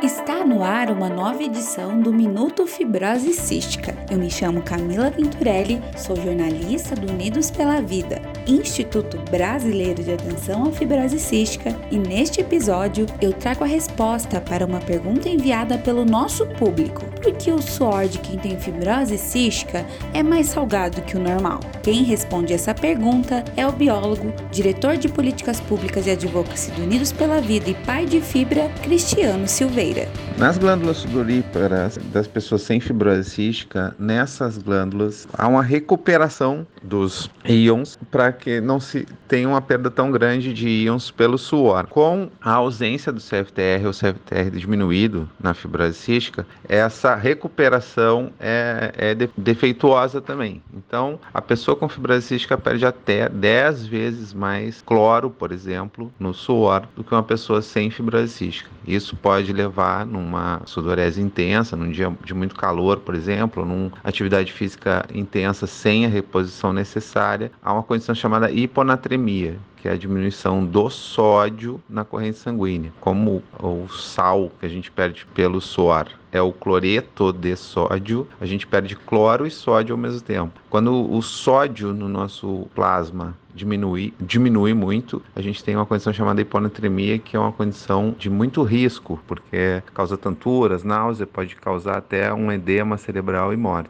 Está no ar uma nova edição do Minuto Fibrose Cística. Eu me chamo Camila Venturelli, sou jornalista do Unidos pela Vida, Instituto Brasileiro de Atenção à Fibrose Cística, e neste episódio eu trago a resposta para uma pergunta enviada pelo nosso público. Por que o suor de quem tem fibrose cística é mais salgado que o normal? Quem responde essa pergunta é o biólogo, diretor de políticas públicas e advocacy do Unidos pela Vida e pai de fibra, Cristiano Silveira. Nas glândulas sudoríparas das pessoas sem fibrose cística, nessas glândulas há uma recuperação dos íons para que não se tenha uma perda tão grande de íons pelo suor. Com a ausência do CFTR ou CFTR diminuído na fibrose cística, essa recuperação é, é defeituosa também. Então, a pessoa com fibrose cística perde até 10 vezes mais cloro, por exemplo, no suor do que uma pessoa sem fibrose cística. Isso pode levar numa sudorese intensa, num dia de muito calor, por exemplo, numa atividade física intensa sem a reposição necessária, a uma condição chamada hiponatremia, que é a diminuição do sódio na corrente sanguínea, como o sal que a gente perde pelo suor é o cloreto de sódio, a gente perde cloro e sódio ao mesmo tempo. Quando o sódio no nosso plasma diminui, diminui muito, a gente tem uma condição chamada hiponatremia, que é uma condição de muito risco, porque causa tonturas, náusea, pode causar até um edema cerebral e morte.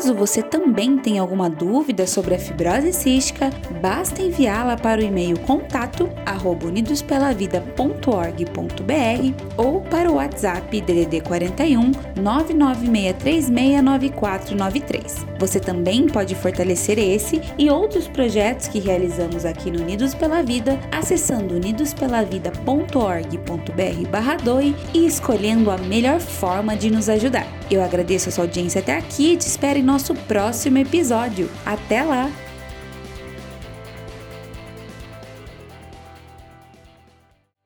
Caso você também tenha alguma dúvida sobre a fibrose cística, basta enviá-la para o e-mail contato unidospelavida.org.br ou para o WhatsApp DDD 41 996369493. Você também pode fortalecer esse e outros projetos que realizamos aqui no Unidos pela Vida acessando unidospelavida.org.br/doe e escolhendo a melhor forma de nos ajudar. Eu agradeço a sua audiência até aqui e te espero em nosso próximo episódio. Até lá!